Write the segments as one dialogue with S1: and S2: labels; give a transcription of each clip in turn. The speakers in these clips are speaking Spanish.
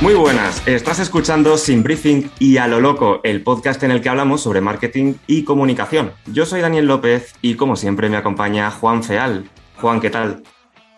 S1: Muy buenas, estás escuchando Sin Briefing y a lo loco, el podcast en el que hablamos sobre marketing y comunicación. Yo soy Daniel López y como siempre me acompaña Juan Feal. Juan, ¿qué tal?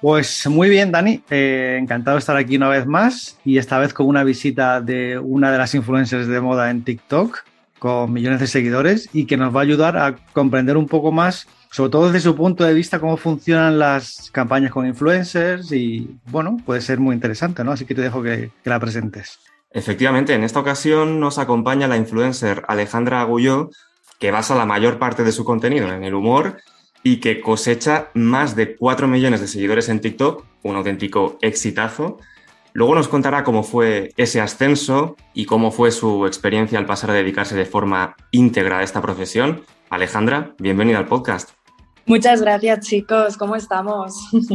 S2: Pues muy bien, Dani. Eh, encantado de estar aquí una vez más y esta vez con una visita de una de las influencers de moda en TikTok con millones de seguidores y que nos va a ayudar a comprender un poco más sobre todo desde su punto de vista, cómo funcionan las campañas con influencers y, bueno, puede ser muy interesante, ¿no? Así que te dejo que, la presentes.
S1: Efectivamente, en esta ocasión nos acompaña la influencer Alejandra Agulló, que basa la mayor parte de su contenido en el humor y que cosecha más de 4 millones de seguidores en TikTok, un auténtico exitazo. Luego nos contará cómo fue ese ascenso y cómo fue su experiencia al pasar a dedicarse de forma íntegra a esta profesión. Alejandra, bienvenida al podcast.
S3: Muchas gracias, chicos. ¿Cómo estamos?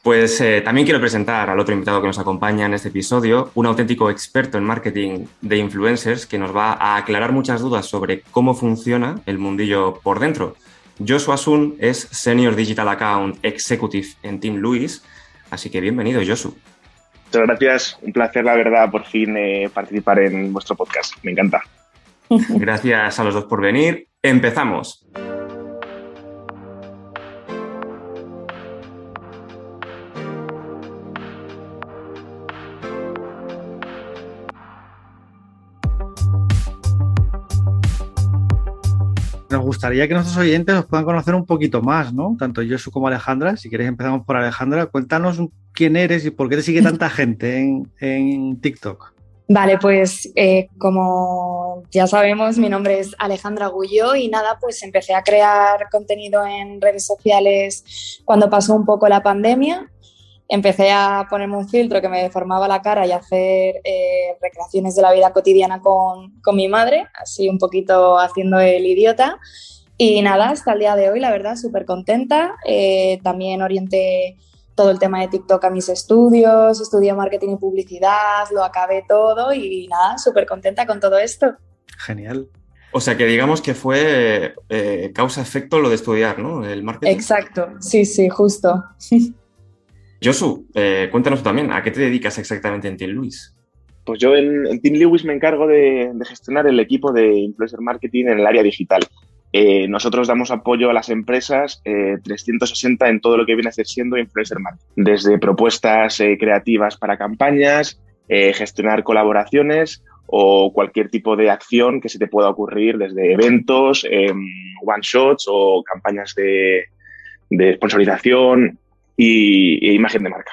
S1: Pues eh, también quiero presentar al otro invitado que nos acompaña en este episodio, un auténtico experto en marketing de influencers que nos va a aclarar muchas dudas sobre cómo funciona el mundillo por dentro. Joshua Sun es Senior Digital Account Executive en Team Louis, así que bienvenido, Josu.
S4: Muchas gracias, un placer, la verdad, por fin eh, participar en vuestro podcast. Me encanta.
S1: Gracias a los dos por venir. Empezamos.
S2: Nos gustaría que nuestros oyentes nos puedan conocer un poquito más, ¿no? Tanto yo como Alejandra. Si queréis empezamos por Alejandra. Cuéntanos quién eres y por qué te sigue tanta gente en, en TikTok.
S3: Vale, pues eh, como ya sabemos, mi nombre es Alejandra Gullo y nada, pues empecé a crear contenido en redes sociales cuando pasó un poco la pandemia. Empecé a ponerme un filtro que me deformaba la cara y hacer eh, recreaciones de la vida cotidiana con, con mi madre, así un poquito haciendo el idiota. Y nada, hasta el día de hoy, la verdad, súper contenta. Eh, también orienté todo el tema de TikTok a mis estudios, estudié marketing y publicidad, lo acabé todo y nada, súper contenta con todo esto.
S2: Genial.
S1: O sea que digamos que fue eh, causa-efecto lo de estudiar, ¿no? El marketing.
S3: Exacto, sí, sí, justo.
S1: Josu, eh, cuéntanos también, ¿a qué te dedicas exactamente en Team Lewis?
S4: Pues yo en, en Team Lewis me encargo de, gestionar el equipo de influencer marketing en el área digital. Eh, nosotros damos apoyo a las empresas eh, 360 en todo lo que viene a ser siendo influencer marketing, desde propuestas eh, creativas para campañas, gestionar colaboraciones o cualquier tipo de acción que se te pueda ocurrir, desde eventos, em, one shots o campañas de, de sponsorización y, e imagen de marca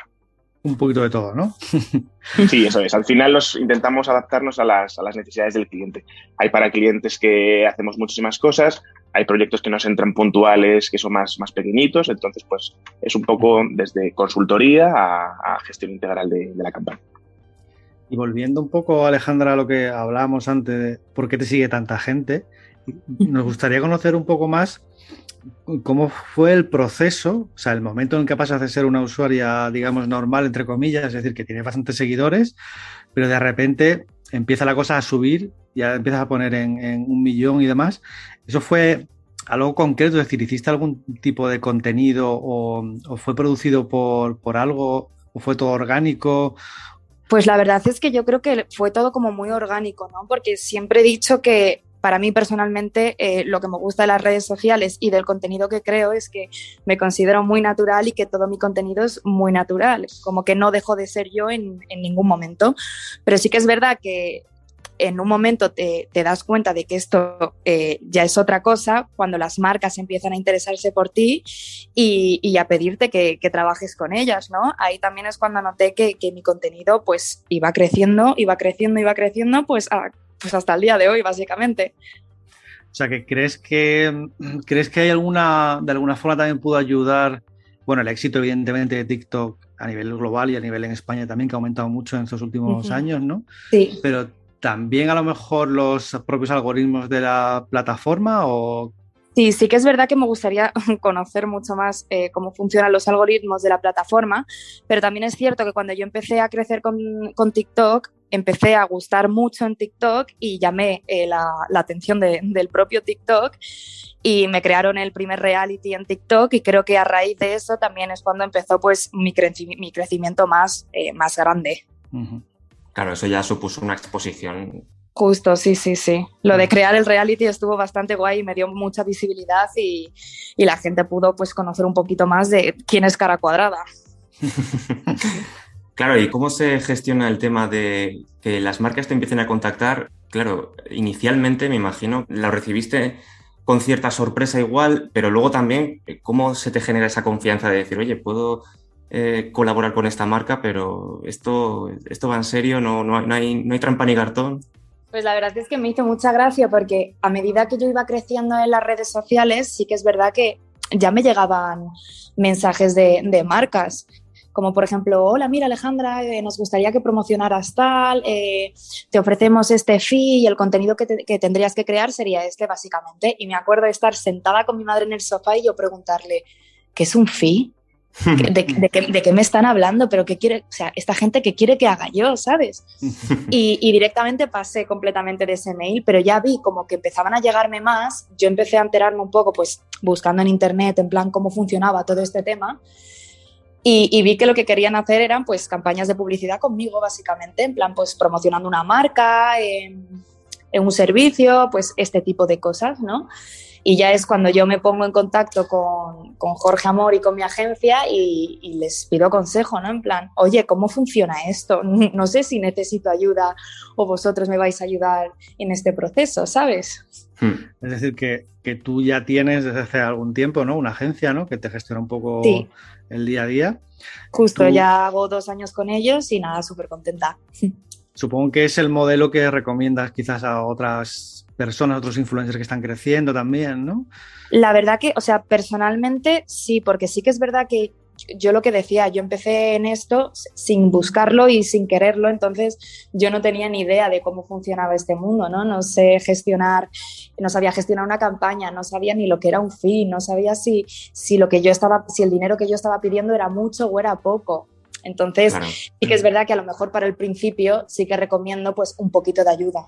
S2: un poquito de todo, ¿no?
S4: sí, eso es. Al final los intentamos adaptarnos a las, a las, necesidades del cliente. Hay para clientes que hacemos muchísimas cosas, hay proyectos que nos entran puntuales, que son más, más pequeñitos, entonces pues es un poco desde consultoría a, a gestión integral de, de, la campaña.
S2: Y volviendo un poco, Alejandra, a lo que hablábamos antes de por qué te sigue tanta gente, nos gustaría conocer un poco más cómo fue el proceso, o sea, el momento en que pasas de ser una usuaria, digamos, normal, entre comillas, es decir, que tiene bastantes seguidores, pero de repente empieza la cosa a subir, ya empiezas a poner en, un millón y demás. ¿Eso fue algo concreto? Es decir, ¿hiciste algún tipo de contenido o, o fue producido por, por algo o fue todo orgánico?
S3: Pues la verdad es que yo creo que fue todo como muy orgánico, ¿no? Porque siempre he dicho que para mí personalmente eh, lo que me gusta de las redes sociales y del contenido que creo es que me considero muy natural y que todo mi contenido es muy natural, como que no dejo de ser yo en, ningún momento. Pero sí que es verdad que en un momento te, das cuenta de que esto eh, ya es otra cosa, cuando las marcas empiezan a interesarse por ti y, a pedirte que, trabajes con ellas, ¿no? Ahí también es cuando noté que, mi contenido pues iba creciendo, iba creciendo, iba creciendo, pues, pues hasta el día de hoy, básicamente.
S2: O sea, que crees que crees que hay alguna, de alguna forma también pudo ayudar, bueno, el éxito evidentemente de TikTok a nivel global y a nivel en España también, que ha aumentado mucho en estos últimos años, ¿no?
S3: Sí.
S2: Pero también a lo mejor los propios algoritmos de la plataforma o...
S3: Sí, sí que es verdad que me gustaría conocer mucho más eh, cómo funcionan los algoritmos de la plataforma, pero también es cierto que cuando yo empecé a crecer con, con TikTok, empecé a gustar mucho en TikTok y llamé eh, la, la, atención del propio TikTok y me crearon el primer reality en TikTok y creo que a raíz de eso también es cuando empezó pues mi, mi crecimiento más, eh, más grande.
S1: Claro, eso ya supuso una exposición.
S3: Justo, sí, sí, sí. Lo de crear el reality estuvo bastante guay y me dio mucha visibilidad y, y la gente pudo pues conocer un poquito más de quién es cara cuadrada.
S1: Claro, ¿y cómo se gestiona el tema de que las marcas te empiecen a contactar? Claro, inicialmente me imagino, lo recibiste con cierta sorpresa igual, pero luego también, ¿cómo se te genera esa confianza de decir, oye, puedo eh, colaborar con esta marca, pero esto, esto va en serio, no, no, hay, no hay trampa ni cartón?
S3: Pues la verdad es que me hizo mucha gracia porque a medida que yo iba creciendo en las redes sociales, sí que es verdad que ya me llegaban mensajes de, de marcas como por ejemplo, hola, mira Alejandra, eh, nos gustaría que promocionaras tal, eh, te ofrecemos este fee y el contenido que, tendrías que crear sería este básicamente. Y me acuerdo de estar sentada con mi madre en el sofá y yo preguntarle, ¿qué es un fee? ¿De, qué, me están hablando? Pero ¿qué quiere? O sea, esta gente que quiere que haga yo, ¿sabes? Y, y, directamente pasé completamente de ese mail, pero ya vi como que empezaban a llegarme más. Yo empecé a enterarme un poco, pues buscando en internet, en plan, cómo funcionaba todo este tema. Y, vi que lo que querían hacer eran pues campañas de publicidad conmigo básicamente, en plan pues promocionando una marca, en, un servicio, pues este tipo de cosas, ¿no? Y ya es cuando yo me pongo en contacto con, con Jorge Amor y con mi agencia y, les pido consejo, ¿no? En plan, oye, ¿cómo funciona esto? No sé si necesito ayuda o vosotros me vais a ayudar en este proceso, ¿sabes?
S2: Hmm. Es decir, que, que, tú ya tienes desde hace algún tiempo, ¿no? Una agencia, ¿no? Que te gestiona un poco el día a día.
S3: Justo, ya hago dos años con ellos y nada, súper contenta.
S2: Supongo que es el modelo que recomiendas quizás a otras personas, otros influencers que están creciendo también, ¿no?
S3: La verdad que, o sea, personalmente sí, porque sí que es verdad que yo lo que decía, yo empecé en esto sin buscarlo y sin quererlo, entonces yo no tenía ni idea de cómo funcionaba este mundo, ¿no? No sé gestionar, no sabía gestionar una campaña, no sabía ni lo que era un fin, no sabía si, si lo que yo estaba, si el dinero que yo estaba pidiendo era mucho o era poco. Entonces, sí que es verdad que a lo mejor para el principio sí que recomiendo pues un poquito de ayuda.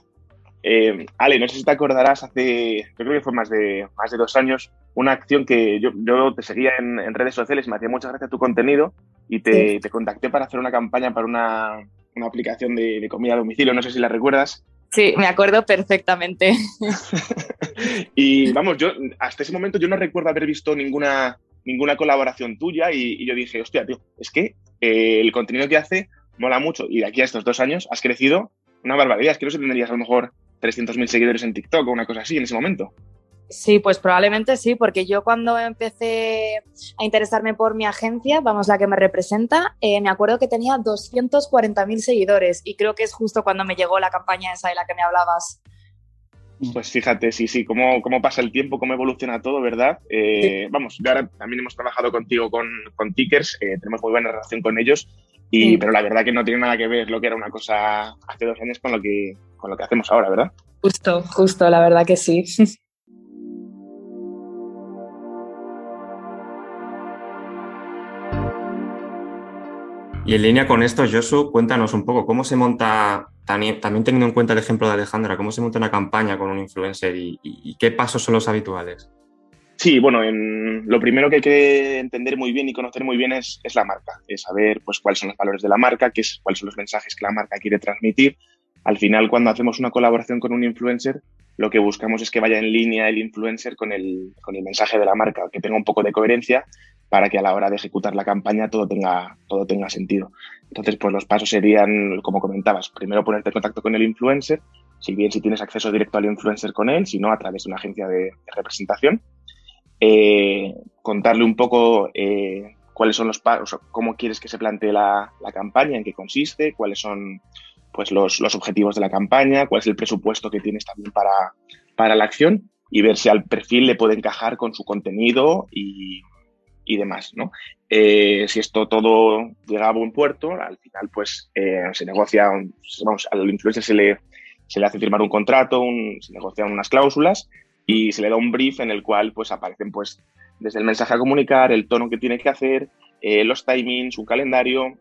S4: Eh, Ale, no sé si te acordarás, hace, creo que fue más de, más de dos años, una acción que yo, te seguía en, redes sociales, me hacía mucha gracia tu contenido y te, contacté para hacer una campaña para una, aplicación de, comida a domicilio, no sé si la recuerdas.
S3: Sí, me acuerdo perfectamente.
S4: y vamos, yo hasta ese momento yo no recuerdo haber visto ninguna, ninguna colaboración tuya y, yo dije, hostia, tío, es que eh, el contenido que hace mola mucho y de aquí a estos dos años has crecido una barbaridad. Es que no sé, tendrías a lo mejor 300.000 seguidores en TikTok o una cosa así en ese momento.
S3: Sí, pues probablemente sí, porque yo cuando empecé a interesarme por mi agencia, vamos, la que me representa, eh, me acuerdo que tenía 240.000 seguidores y creo que es justo cuando me llegó la campaña esa de la que me hablabas.
S4: Pues fíjate, sí, sí, cómo, cómo pasa el tiempo, cómo evoluciona todo, ¿verdad? Eh, vamos, yo ahora también hemos trabajado contigo con, con Tickers, eh, tenemos muy buena relación con ellos, y, pero la verdad que no tiene nada que ver lo que era una cosa hace dos años con lo que, con lo que hacemos ahora, ¿verdad?
S3: Justo, justo, la verdad que sí.
S1: Y en línea con esto, Josu, cuéntanos un poco cómo se monta, también, teniendo en cuenta el ejemplo de Alejandra, cómo se monta una campaña con un influencer y, qué pasos son los habituales.
S4: Sí, bueno, lo primero que hay que entender muy bien y conocer muy bien es, la marca, es saber pues, cuáles son los valores de la marca, qué es, cuáles son los mensajes que la marca quiere transmitir. Al final, cuando hacemos una colaboración con un influencer, lo que buscamos es que vaya en línea el influencer con el, con el mensaje de la marca, que tenga un poco de coherencia para que a la hora de ejecutar la campaña todo tenga, todo tenga sentido. Entonces, pues los pasos serían, como comentabas, primero ponerte en contacto con el influencer, si bien si tienes acceso directo al influencer con él, si no a través de una agencia de, representación. Eh, contarle un poco eh, cuáles son los pasos, cómo quieres que se plantee la, campaña, en qué consiste, cuáles son pues, los, objetivos de la campaña, cuál es el presupuesto que tienes también para, para la acción y ver si al perfil le puede encajar con su contenido y, y demás, ¿no? Eh, si esto todo llega a buen puerto, al final pues se negocia, vamos, al influencer se le, se le hace firmar un contrato, se negocian unas cláusulas y se le da un brief en el cual pues aparecen pues desde el mensaje a comunicar, el tono que tiene que hacer, eh, los timings, un calendario,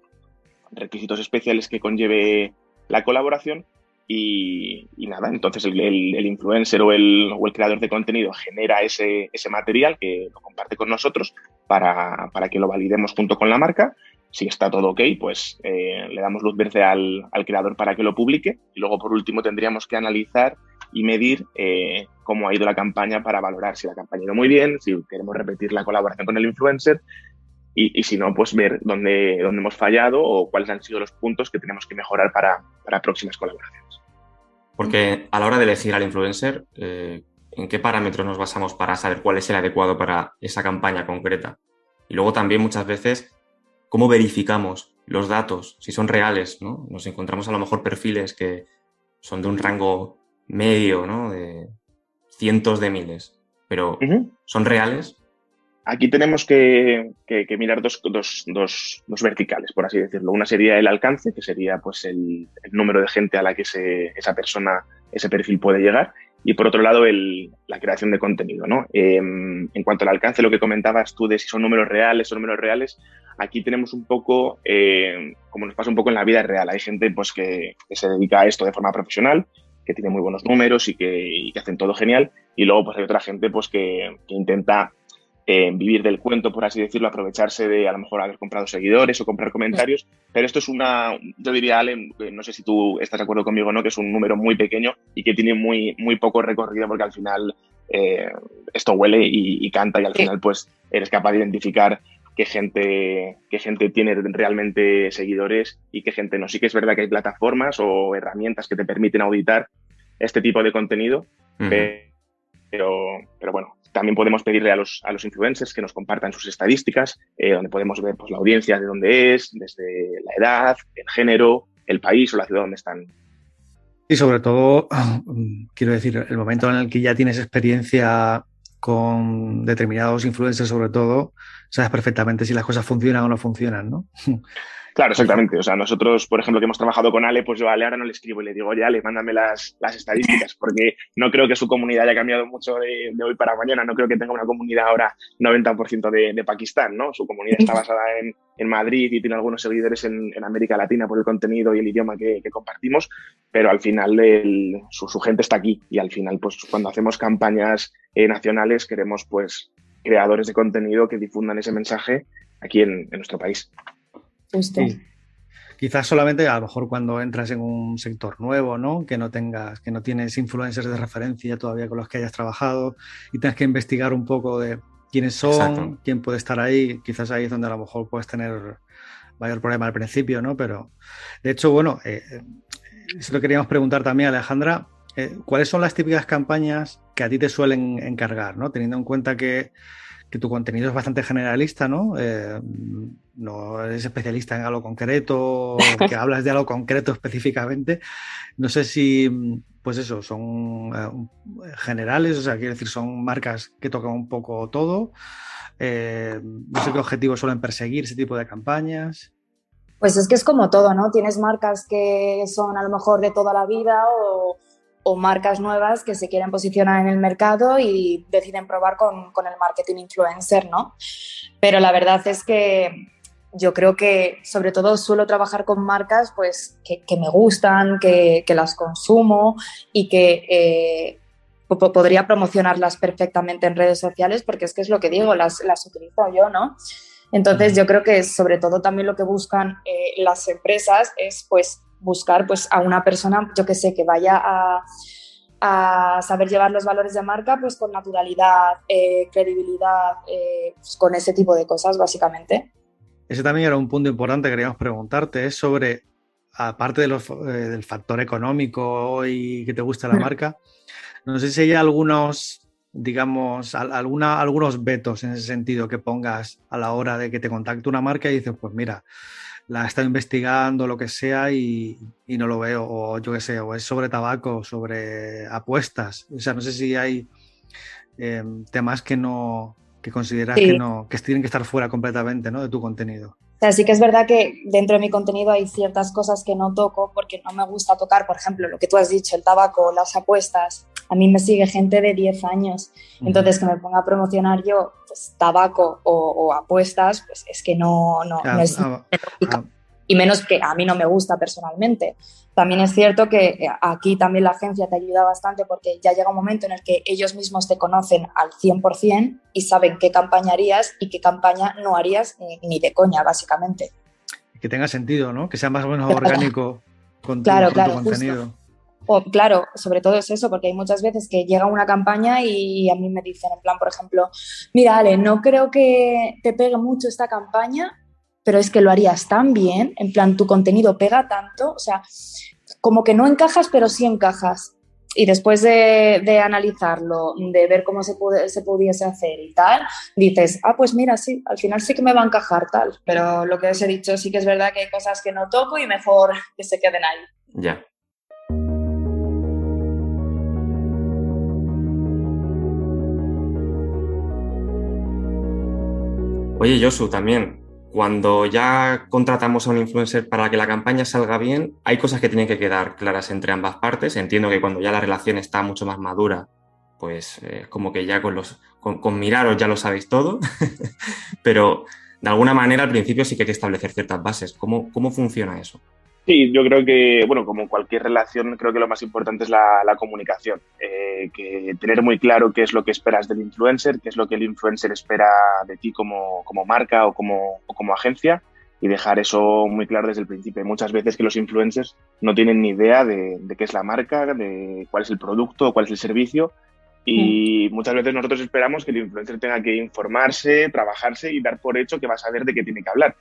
S4: requisitos especiales que conlleve la colaboración y, nada, entonces el, influencer o el, o el, creador de contenido genera ese, ese, material que lo comparte con nosotros para, para, que lo validemos junto con la marca. Si está todo ok, pues eh, le damos luz verde al, al, creador para que lo publique. Y luego, por último, tendríamos que analizar y medir eh, cómo ha ido la campaña para valorar si la campaña ha ido muy bien, si queremos repetir la colaboración con el influencer y, si no, pues ver dónde, dónde hemos fallado o cuáles han sido los puntos que tenemos que mejorar para, para próximas colaboraciones.
S1: Porque a la hora de elegir al influencer, eh, ¿en qué parámetros nos basamos para saber cuál es el adecuado para esa campaña concreta? Y luego también muchas veces, ¿cómo verificamos los datos? Si son reales, ¿no? Nos encontramos a lo mejor perfiles que son de un rango medio, ¿no? De cientos de miles, pero ¿son reales?
S4: Aquí tenemos que, mirar dos, verticales, por así decirlo. Una sería el alcance, que sería pues el, número de gente a la que esa persona, ese perfil puede llegar. Y por otro lado, la creación de contenido. ¿no? Em, en cuanto al alcance, lo que comentabas tú de si son números reales o números reales, aquí tenemos un poco, eh, como nos pasa un poco en la vida real. Hay gente pues, que, se dedica a esto de forma profesional, que tiene muy buenos números y que, hacen todo genial. Y luego pues, hay otra gente pues, que intenta vivir del cuento, por así decirlo, aprovecharse de a lo mejor haber comprado seguidores o comprar comentarios. Pero esto es una, yo diría, Ale, no sé si tú estás de acuerdo conmigo o no, que es un número muy pequeño y que tiene muy, muy poco recorrido porque al final eh, esto huele y, canta y al final pues eres capaz de identificar qué gente, qué gente tiene realmente seguidores y qué gente no. Sí que es verdad que hay plataformas o herramientas que te permiten auditar este tipo de contenido, pero, pero bueno, también podemos pedirle a los, a los influencers que nos compartan sus estadísticas, eh, donde podemos ver pues, la audiencia de dónde es, desde la edad, el género, el país o la ciudad donde están.
S2: Y sobre todo, quiero decir, el momento en el que ya tienes experiencia con determinados influencers, sobre todo, sabes perfectamente si las cosas funcionan o no funcionan, ¿no?
S4: Claro, exactamente. O sea, nosotros, por ejemplo, que hemos trabajado con Ale, pues yo a Ale ahora no le escribo y le digo, oye, Ale, mándame las, las estadísticas, porque no creo que su comunidad haya cambiado mucho de, hoy para mañana. No creo que tenga una comunidad ahora 90% de, de, Pakistán, ¿no? Su comunidad está basada en, en Madrid y tiene algunos seguidores en, en, América Latina por el contenido y el idioma que, que compartimos, pero al final el, su, su, gente está aquí y al final, pues cuando hacemos campañas eh, nacionales, queremos, pues, creadores de contenido que difundan ese mensaje aquí en, en nuestro país.
S2: Quizás solamente a lo mejor cuando entras en un sector nuevo, ¿no? Que no tengas, que no tienes influencers de referencia todavía con los que hayas trabajado y tienes que investigar un poco de quiénes son, quién puede estar ahí. Quizás ahí es donde a lo mejor puedes tener mayor problema al principio, ¿no? Pero de hecho, bueno, eh, eh eso lo queríamos preguntar también, Alejandra. Eh, ¿Cuáles son las típicas campañas que a ti te suelen encargar, ¿no? Teniendo en cuenta que que tu contenido es bastante generalista, ¿no? Eh, no eres especialista en algo concreto, que hablas de algo concreto específicamente. No sé si, pues eso, son eh, generales, o sea, quiero decir, son marcas que tocan un poco todo. Eh, no sé qué objetivos suelen perseguir ese tipo de campañas.
S3: Pues es que es como todo, ¿no? Tienes marcas que son a lo mejor de toda la vida o o marcas nuevas que se quieren posicionar en el mercado y deciden probar con, con, el marketing influencer, ¿no? Pero la verdad es que yo creo que sobre todo suelo trabajar con marcas pues, que, que me gustan, que, que, las consumo y que eh, podría promocionarlas perfectamente en redes sociales porque es que es lo que digo, las, las utilizo yo, ¿no? Entonces yo creo que sobre todo también lo que buscan eh, las empresas es pues buscar pues a una persona, yo que sé, que vaya a, saber llevar los valores de marca pues con naturalidad, eh, credibilidad, eh, pues, con ese tipo de cosas básicamente.
S2: Ese también era un punto importante que queríamos preguntarte, es sobre aparte de los, del factor económico y que te gusta la marca, no sé si hay algunos digamos, alguna, algunos vetos en ese sentido que pongas a la hora de que te contacte una marca y dices, pues mira, la he estado investigando, lo que sea, y, no lo veo, o yo qué sé, o es sobre tabaco, sobre apuestas. O sea, no sé si hay em, temas que no, que consideras que no, que tienen que estar fuera completamente ¿no? de tu contenido.
S3: O sea, sí que es verdad que dentro de mi contenido hay ciertas cosas que no toco porque no me gusta tocar, por ejemplo, lo que tú has dicho, el tabaco, las apuestas. A mí me sigue gente de 10 años, entonces que me ponga a promocionar yo pues, tabaco o, apuestas, pues es que no, no, es... Ah, ah. y menos que a mí no me gusta personalmente. También es cierto que eh, aquí también la agencia te ayuda bastante porque ya llega un momento en el que ellos mismos te conocen al 100% y saben qué campaña harías y qué campaña no harías ni, de coña, básicamente.
S2: Que tenga sentido, ¿no? Que sea más o menos orgánico con tu, claro, claro, contenido.
S3: O, claro, sobre todo es eso, porque hay muchas veces que llega una campaña y a mí me dicen, en plan, por ejemplo, mira, Ale, no creo que te pegue mucho esta campaña, pero es que lo harías tan bien, en plan, tu contenido pega tanto, o sea, como que no encajas, pero sí encajas. Y después de, analizarlo, de ver cómo se, se pudiese hacer y tal, dices, ah, pues mira, sí, al final sí que me va a encajar tal. Pero lo que os he dicho, sí que es verdad que hay cosas que no toco y mejor que se queden ahí.
S1: Ya. Oye, Josu, también, cuando ya contratamos a un influencer para que la campaña salga bien, hay cosas que tienen que quedar claras entre ambas partes. Entiendo que cuando ya la relación está mucho más madura, pues eh, como que ya con, los, con, miraros ya lo sabéis todo, pero de alguna manera al principio sí que hay que establecer ciertas bases. ¿Cómo, cómo funciona eso?
S4: Sí, yo creo que, bueno, como cualquier relación, creo que lo más importante es la, comunicación. Eh, que tener muy claro qué es lo que esperas del influencer, qué es lo que el influencer espera de ti como, como marca o como, o como agencia y dejar eso muy claro desde el principio. Hay muchas veces que los influencers no tienen ni idea de, de qué es la marca, de cuál es el producto, cuál es el servicio y muchas veces nosotros esperamos que el influencer tenga que informarse, trabajarse y dar por hecho que va a saber de qué tiene que hablar.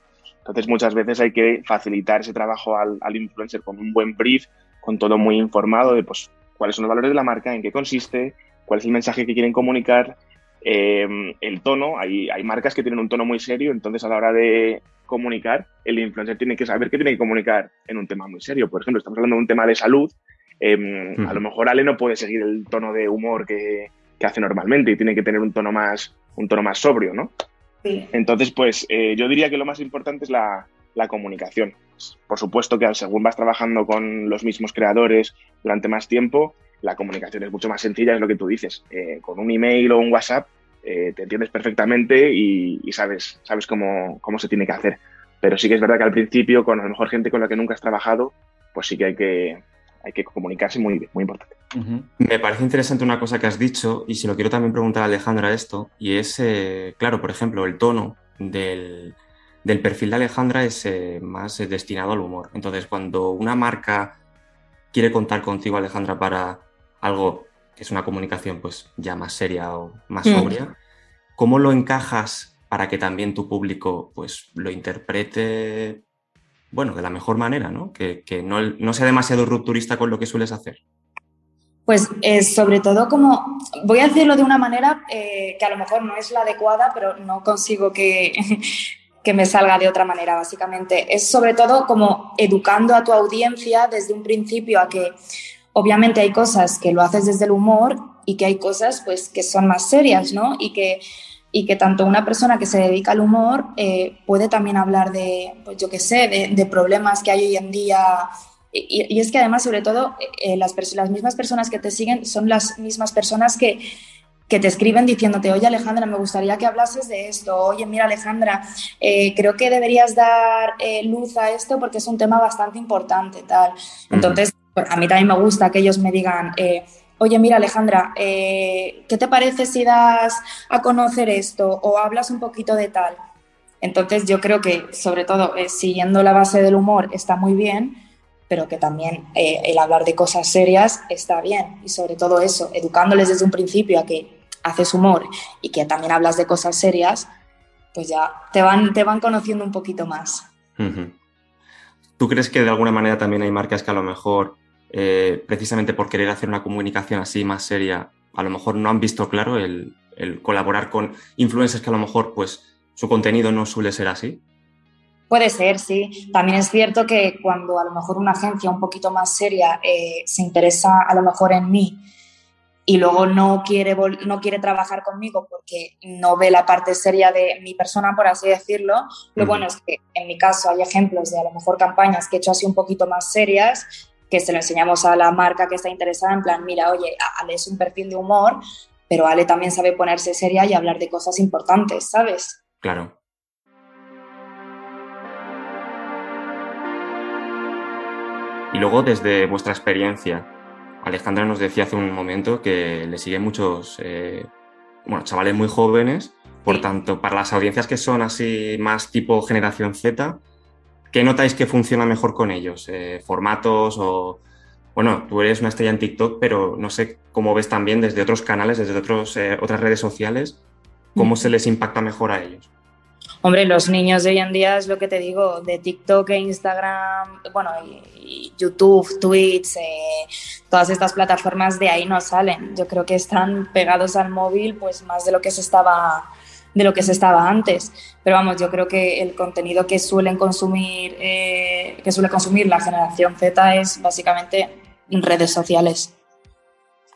S4: Entonces muchas veces hay que facilitar ese trabajo al, influencer con un buen brief, con todo muy informado de pues, cuáles son los valores de la marca, en qué consiste, cuál es el mensaje que quieren comunicar, eh, el tono. Hay, hay marcas que tienen un tono muy serio, entonces a la hora de comunicar, el influencer tiene que saber qué tiene que comunicar en un tema muy serio. Por ejemplo, estamos hablando de un tema de salud. Em, a lo mejor Ale no puede seguir el tono de humor que, que hace normalmente y tiene que tener un tono más, un tono más sobrio, ¿no? Entonces, pues eh, yo diría que lo más importante es la, comunicación. Por supuesto que según vas trabajando con los mismos creadores durante más tiempo, la comunicación es mucho más sencilla, es lo que tú dices. Eh, con un email o un WhatsApp eh, te entiendes perfectamente y, sabes, sabes cómo, cómo, se tiene que hacer. Pero sí que es verdad que al principio, con a lo mejor gente con la que nunca has trabajado, pues sí que hay que, hay que comunicarse muy, muy importante.
S1: Me parece interesante una cosa que has dicho y si lo quiero también preguntar a Alejandra esto, y es, eh, claro, por ejemplo, el tono del, perfil de Alejandra es eh, más eh, destinado al humor. Entonces, cuando una marca quiere contar contigo, Alejandra, para algo que es una comunicación pues ya más seria o más mm. sobria, ¿cómo lo encajas para que también tu público pues lo interprete bueno, de la mejor manera, ¿no? Que, no, sea demasiado rupturista con lo que sueles hacer.
S3: Pues eh, sobre todo como, voy a decirlo de una manera eh, que a lo mejor no es la adecuada, pero no consigo que, que me salga de otra manera, básicamente. Es sobre todo como educando a tu audiencia desde un principio a que obviamente hay cosas que lo haces desde el humor y que hay cosas pues que son más serias, ¿no? Y que y que tanto una persona que se dedica al humor eh, puede también hablar de, pues yo qué sé, de, problemas que hay hoy en día. Y, es que además, sobre todo, eh, las, las mismas personas que te siguen son las mismas personas que, que te escriben diciéndote, oye Alejandra, me gustaría que hablases de esto, oye mira Alejandra, eh, creo que deberías dar luz a esto porque es un tema bastante importante, tal. Entonces, pues, a mí también me gusta que ellos me digan, oye, mira Alejandra, eh, ¿qué te parece si das a conocer esto o hablas un poquito de tal? Entonces yo creo que sobre todo eh, siguiendo la base del humor está muy bien, pero que también eh, el hablar de cosas serias está bien. Y sobre todo eso, educándoles desde un principio a que haces humor y que también hablas de cosas serias, pues ya te van, te van conociendo un poquito más.
S1: ¿Tú crees que de alguna manera también hay marcas que a lo mejor, eh, precisamente por querer hacer una comunicación así más seria, a lo mejor no han visto claro el, el colaborar con influencers que a lo mejor pues su contenido no suele ser así?
S3: Puede ser, sí. También es cierto que cuando a lo mejor una agencia un poquito más seria eh, se interesa a lo mejor en mí y luego no quiere, no quiere trabajar conmigo porque no ve la parte seria de mi persona, por así decirlo, lo bueno es que en mi caso hay ejemplos de a lo mejor campañas que he hecho así un poquito más serias que se lo enseñamos a la marca que está interesada en plan, mira, oye, Ale es un perfil de humor, pero Ale también sabe ponerse seria y hablar de cosas importantes, ¿sabes?
S1: Claro. Y luego, desde vuestra experiencia, Alejandra nos decía hace un momento que le siguen muchos eh, bueno, chavales muy jóvenes, por tanto, para las audiencias que son así más tipo generación Z, ¿qué notáis que funciona mejor con ellos? Eh, ¿Formatos o...? Bueno, tú eres una estrella en TikTok, pero no sé cómo ves también desde otros canales, desde otros, eh, otras redes sociales, cómo mm. se les impacta mejor a ellos.
S3: Hombre, los niños de hoy en día es lo que te digo, de TikTok e Instagram, bueno, y, YouTube, Twitch, eh, todas estas plataformas de ahí no salen. Yo creo que están pegados al móvil pues más de lo que se estaba de lo que se estaba antes. Pero vamos, yo creo que el contenido que suelen consumir, eh, que suele consumir la generación Z es básicamente redes sociales.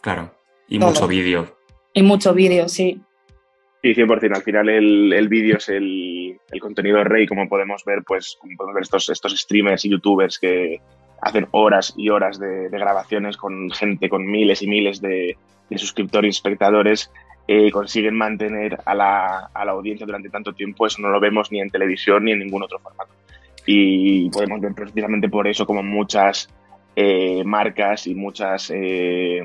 S1: Claro, y mucho vídeo.
S3: Y mucho vídeo, sí.
S4: Sí, 100%. Al final el, el vídeo es el, el, contenido rey, como podemos ver, pues como podemos ver estos, estos streamers y youtubers que hacen horas y horas de, de grabaciones con gente, con miles y miles de, de suscriptores y espectadores, eh, consiguen mantener a la, a la audiencia durante tanto tiempo. Eso no lo vemos ni en televisión ni en ningún otro formato. Y podemos ver precisamente por eso como muchas eh, marcas y muchas, eh,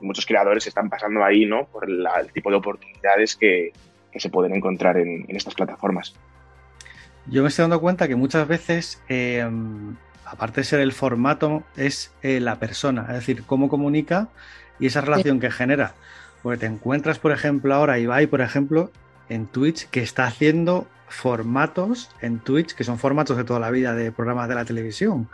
S4: muchos creadores están pasando ahí, ¿no? Por el, tipo de oportunidades que, que se pueden encontrar en, en, estas plataformas.
S2: Yo me estoy dando cuenta que muchas veces, eh, aparte de ser el formato, es eh, la persona, es decir, cómo comunica y esa relación sí. que genera. Porque te encuentras, por ejemplo, ahora Ibai, por ejemplo, en Twitch, que está haciendo formatos en Twitch, que son formatos de toda la vida de programas de la televisión,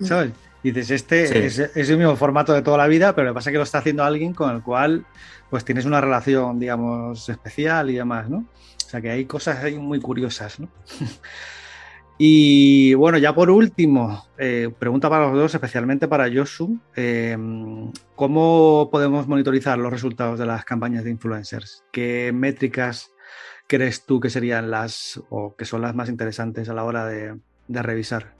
S2: ¿sabes? Dices, este sí. es, es, el mismo formato de toda la vida, pero lo que pasa es que lo está haciendo alguien con el cual pues tienes una relación, digamos, especial y demás, ¿no? O sea que hay cosas ahí muy curiosas, ¿no? y bueno, ya por último, eh, pregunta para los dos, especialmente para Josu, eh, ¿cómo podemos monitorizar los resultados de las campañas de influencers? ¿Qué métricas crees tú que serían las o que son las más interesantes a la hora de, de revisar?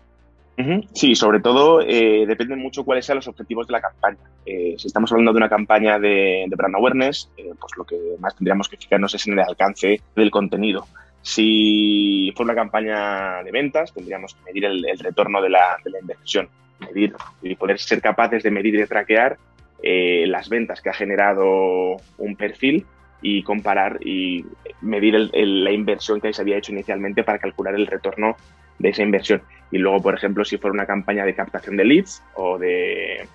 S4: Sí, sobre todo eh, depende mucho cuáles sean los objetivos de la campaña. Eh, si estamos hablando de una campaña de, brand awareness, eh, pues lo que más tendríamos que fijarnos es en el alcance del contenido. Si fuera una campaña de ventas, tendríamos que medir el, retorno de la, de la, inversión, medir y poder ser capaces de medir y de traquear las ventas que ha generado un perfil y comparar y medir el, la inversión que se había hecho inicialmente para calcular el retorno de esa inversión. Y luego, por ejemplo, si fuera una campaña de captación de leads o de,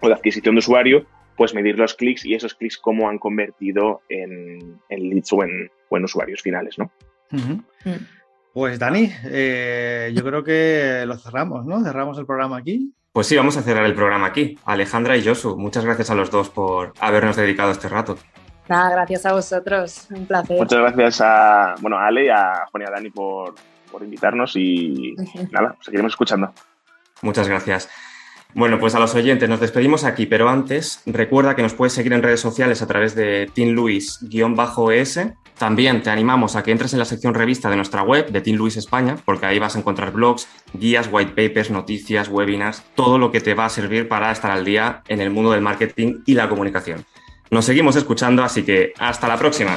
S4: o de adquisición de usuario, pues medir los clics y esos clics cómo han convertido en, en leads o en, o en, usuarios finales, ¿no?
S2: Uh -huh. Pues Dani, eh, yo creo que lo cerramos, ¿no? Cerramos el programa aquí.
S1: Pues sí, vamos a cerrar el programa aquí. Alejandra y Josu, muchas gracias a los dos por habernos dedicado este rato.
S3: Nada, gracias a vosotros, un placer.
S4: Muchas gracias a, bueno, a Ale, a Juan y a Dani por, por invitarnos y nada, seguiremos escuchando.
S1: Muchas gracias. Bueno, pues a los oyentes nos despedimos aquí, pero antes recuerda que nos puedes seguir en redes sociales a través de Team Luis-es. También te animamos a que entres en la sección revista de nuestra web de Team Luis España, porque ahí vas a encontrar blogs, guías, white papers, noticias, webinars, todo lo que te va a servir para estar al día en el mundo del marketing y la comunicación. Nos seguimos escuchando, así que hasta la próxima.